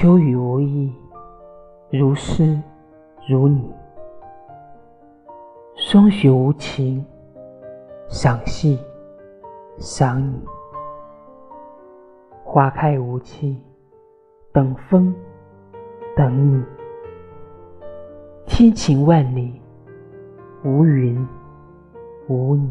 秋雨无意，如诗如你。霜雪无情，赏戏赏你。花开无期，等风等你。天晴万里，无云无你。